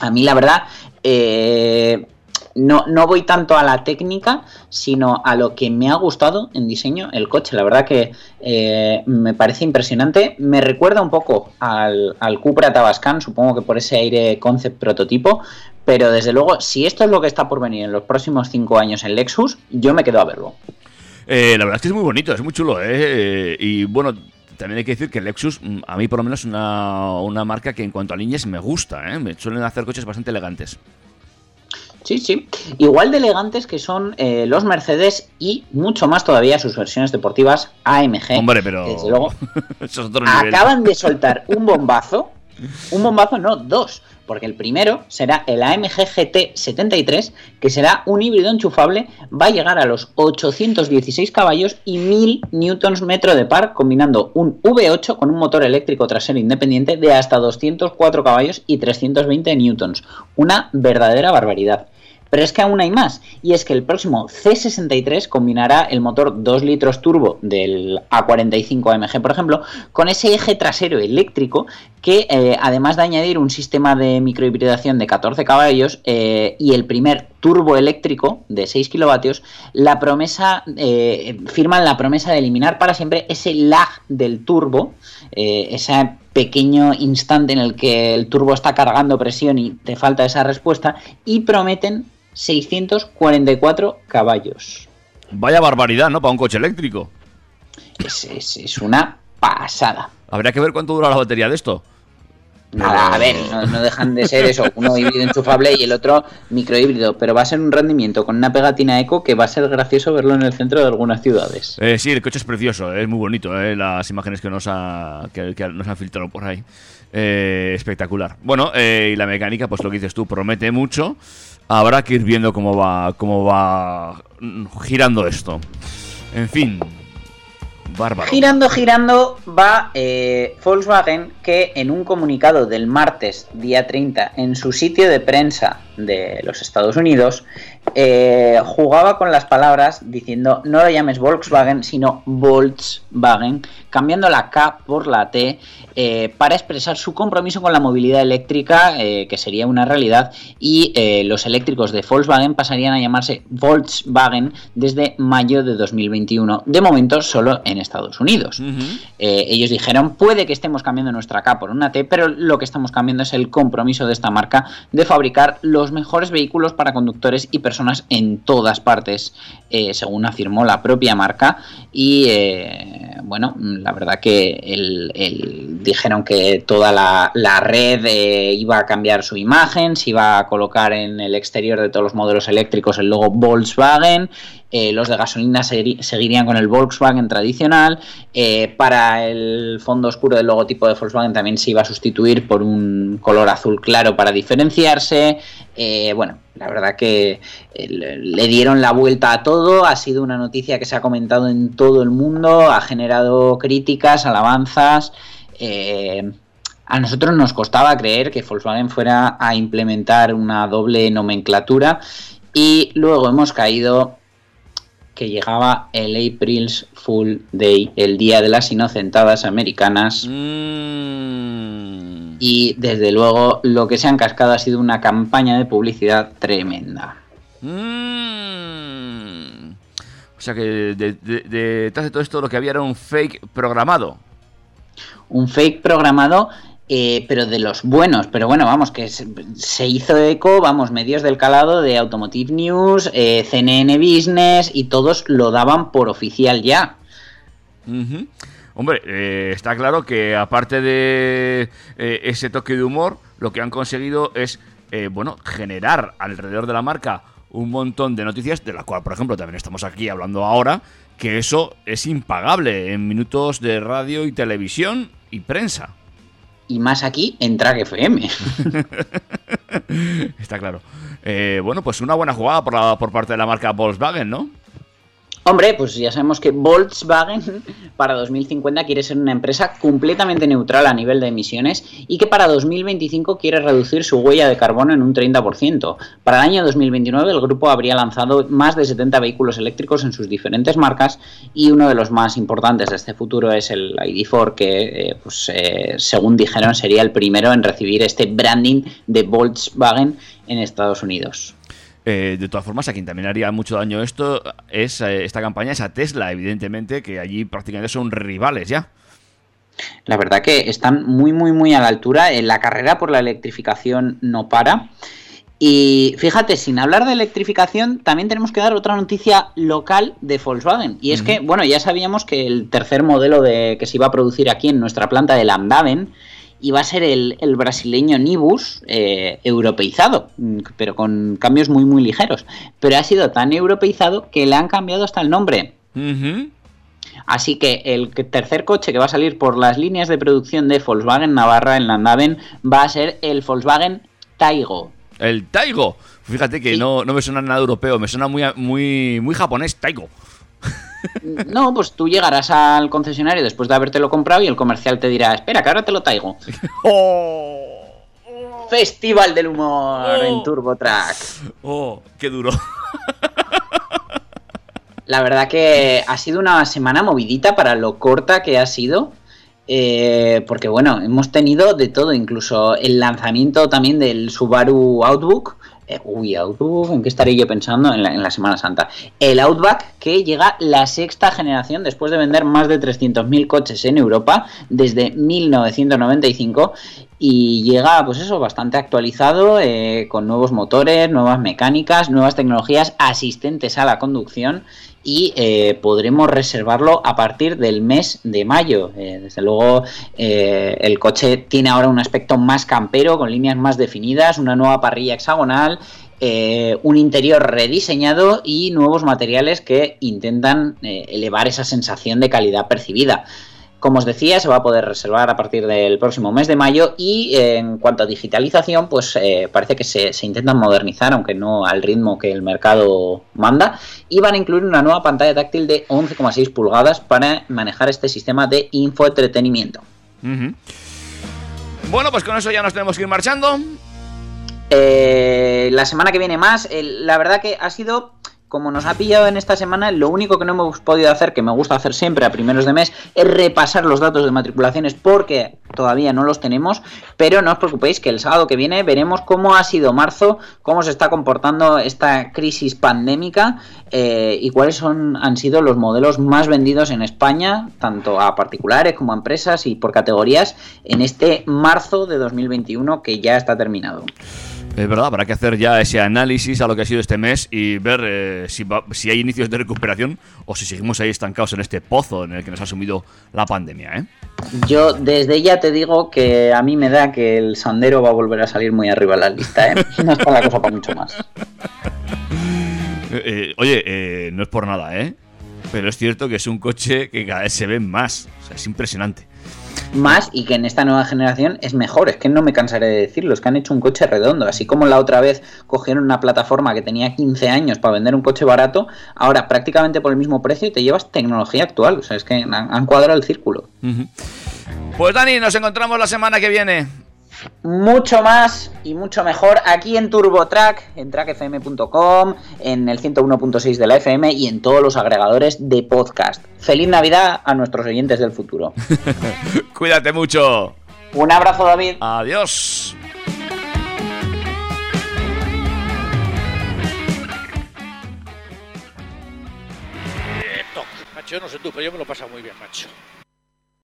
A mí la verdad... eh, no, no voy tanto a la técnica, sino a lo que me ha gustado en diseño el coche. La verdad que eh, me parece impresionante. Me recuerda un poco al, al Cupra Tabascan, supongo que por ese aire concept prototipo. Pero desde luego, si esto es lo que está por venir en los próximos cinco años en Lexus, yo me quedo a verlo. Eh, la verdad es que es muy bonito, es muy chulo, Y bueno, también hay que decir que Lexus, mm, a mí por lo menos, es una, una marca que en cuanto a líneas me gusta, ¿eh? Me suelen hacer coches bastante elegantes. Sí, sí. Igual de elegantes que son eh, los Mercedes y mucho más todavía sus versiones deportivas AMG. Hombre, pero. que desde luego <laughs> acaban de soltar un bombazo. Un bombazo, no, dos. Porque el primero será el AMG GT 73, que será un híbrido enchufable, va a llegar a los 816 caballos y 1000 newtons metro de par, combinando un V8 con un motor eléctrico trasero independiente de hasta 204 caballos y 320 newtons. Una verdadera barbaridad. Pero es que aún hay más, y es que el próximo C63 combinará el motor 2 litros turbo del A45 AMG, por ejemplo, con ese eje trasero eléctrico que, eh, además de añadir un sistema de microhibridación de 14 caballos eh, y el primer turbo eléctrico de 6 kilovatios, la promesa, eh, firman la promesa de eliminar para siempre ese lag del turbo, ese pequeño instante en el que el turbo está cargando presión y te falta esa respuesta, y prometen 644 caballos. Vaya barbaridad, ¿no? Para un coche eléctrico. Es, es- es una pasada. Habría que ver cuánto dura la batería de esto. Nada, a ver, no, no dejan de ser eso, uno híbrido enchufable y el otro microhíbrido, pero va a ser un rendimiento con una pegatina eco que va a ser gracioso verlo en el centro de algunas ciudades. Eh, sí, el coche es precioso, es muy bonito, eh, las imágenes que nos, ha, que, que nos han filtrado por ahí. Eh, espectacular. Bueno, eh, y la mecánica, pues lo que dices tú, promete mucho. Habrá que ir viendo cómo va, cómo va girando esto. En fin, bárbaro. Girando, girando va eh, Volkswagen que en un comunicado del martes, día 30, en su sitio de prensa de los Estados Unidos, eh, jugaba con las palabras diciendo no lo llames Volkswagen, sino Volkswagen, cambiando la K por la T eh, para expresar su compromiso con la movilidad eléctrica, eh, que sería una realidad, y los eléctricos de Volkswagen pasarían a llamarse Volkswagen desde mayo de 2021, de momento solo en Estados Unidos. Ellos dijeron, puede que estemos cambiando nuestra K por una T, pero lo que estamos cambiando es el compromiso de esta marca de fabricar los mejores vehículos para conductores y personas en todas partes, eh, según afirmó la propia marca. Y eh, bueno, la verdad que dijeron que toda la, la red eh, iba a cambiar su imagen, se iba a colocar en el exterior de todos los modelos eléctricos el logo Volkswagen. Eh, los de gasolina segui- seguirían con el Volkswagen tradicional. eh, para el fondo oscuro del logotipo de Volkswagen también se iba a sustituir por un color azul claro para diferenciarse. Eh, bueno, la verdad que le dieron la vuelta a todo. Ha sido una noticia que se ha comentado en todo el mundo, ha generado críticas, alabanzas. a nosotros nos costaba creer que Volkswagen fuera a implementar una doble nomenclatura y luego hemos caído que llegaba el April's Full Day, el día de las inocentadas americanas. Mm. Y desde luego lo que se han cascado ha sido una campaña de publicidad tremenda. Mm. O sea que de- de- de- detrás de todo esto lo que había era un fake programado. un fake programado, eh, pero de los buenos. Pero bueno, vamos, que se, hizo eco, vamos, medios del calado de Automotive News, eh, CNN Business y todos lo daban por oficial ya. Hombre, eh, está claro que aparte de eh, ese toque de humor, lo que han conseguido es, eh, bueno, generar alrededor de la marca un montón de noticias, de la cual, por ejemplo, también estamos aquí hablando ahora, que eso es impagable en minutos de radio y televisión y prensa. Y más aquí en Track FM. <laughs> Está claro. Eh, bueno, pues una buena jugada por, la- por parte de la marca Volkswagen, ¿no? Hombre, pues ya sabemos que Volkswagen <laughs> para 2050 quiere ser una empresa completamente neutral a nivel de emisiones y que para 2025 quiere reducir su huella de carbono en un 30%. Para el año 2029 el grupo habría lanzado más de 70 vehículos eléctricos en sus diferentes marcas y uno de los más importantes de este futuro es el ID4 que, eh, pues, eh, según dijeron, sería el primero en recibir este branding de Volkswagen en Estados Unidos. Eh, de todas formas, a quien también haría mucho daño esto es eh, esta campaña, es a Tesla, evidentemente, que allí prácticamente son rivales ya. La verdad que están muy, muy, muy a la altura. Eh, La carrera por la electrificación no para. Y fíjate, sin hablar de electrificación, también tenemos que dar otra noticia local de Volkswagen. Y es que, bueno, ya sabíamos que el tercer modelo de, que se iba a producir aquí en nuestra planta de Landaven iba a ser el, el brasileño Nibus eh, europeizado, mm, pero con cambios muy, muy ligeros. Pero ha sido tan europeizado que le han cambiado hasta el nombre. Así que el tercer coche que va a salir por las líneas de producción de Volkswagen Navarra en Landaven va a ser el Volkswagen Taigo. El Taigo. Fíjate que Sí. no, no me suena nada europeo, me suena muy, muy, muy japonés, Taigo. <laughs> No, pues tú llegarás al concesionario después de habértelo comprado y el comercial te dirá, espera, que ahora te lo traigo. <laughs> ¡Oh! Festival del humor Oh. en Turbo Track. ¡Oh! ¡Qué duro! La verdad que ha sido una semana movidita para lo corta que ha sido. eh, porque bueno, hemos tenido de todo, incluso el lanzamiento también del Subaru Outbook. Eh, uy, Outbook, ¿en qué estaré yo pensando en la, en la Semana Santa? El Outback, que llega la sexta generación después de vender más de 300.000 coches en Europa desde 1995 y llega, pues eso, bastante actualizado, eh, con nuevos motores, nuevas mecánicas, nuevas tecnologías asistentes a la conducción y eh, podremos reservarlo a partir del mes de mayo. Eh, desde luego, eh, el coche tiene ahora un aspecto más campero, con líneas más definidas, una nueva parrilla hexagonal. un interior rediseñado y nuevos materiales que intentan elevar esa sensación de calidad percibida. Como os decía, se va a poder reservar a partir del próximo mes de mayo y eh, en cuanto a digitalización, pues eh, parece que se, se intentan modernizar, aunque no al ritmo que el mercado manda, y van a incluir una nueva pantalla táctil de 11,6 pulgadas para manejar este sistema de infoentretenimiento. Ujú. Bueno, pues con eso ya nos tenemos que ir marchando. Eh, la semana que viene más, la verdad que ha sido, como nos ha pillado en esta semana, lo único que no hemos podido hacer, que me gusta hacer siempre a primeros de mes, es repasar los datos de matriculaciones porque todavía no los tenemos, pero no os preocupéis que el sábado que viene veremos cómo ha sido marzo, cómo se está comportando esta crisis pandémica eh, y cuáles son, han sido los modelos más vendidos en España, tanto a particulares como a empresas y por categorías, en este marzo de 2021 que ya está terminado. Es verdad, habrá que hacer ya ese análisis a lo que ha sido este mes y ver eh, si, va- si hay inicios de recuperación o si seguimos ahí estancados en este pozo en el que nos ha sumido la pandemia, ¿eh? Yo desde ya te digo que a mí me da que el Sandero va a volver a salir muy arriba en la lista, ¿eh? No está la cosa para mucho más. <laughs> Eh, eh, oye, no es por nada, ¿eh? Pero es cierto que es un coche que cada vez se ve más. O sea, es impresionante. Más y que en esta nueva generación es mejor, es que no me cansaré de decirlo, es que han hecho un coche redondo, así como la otra vez cogieron una plataforma que tenía 15 años para vender un coche barato, ahora prácticamente por el mismo precio te llevas tecnología actual, o sea, es que han, cuadrado el círculo. Pues Dani, nos encontramos la semana que viene. Mucho más y mucho mejor aquí en TurboTrack, en trackfm.com, en el 101.6 de la FM y en todos los agregadores de podcast. Feliz Navidad a nuestros oyentes del futuro. <laughs> Cuídate mucho. Un abrazo, David. Adiós. Macho, yo no sé tú, pero yo me lo he pasado muy bien, macho.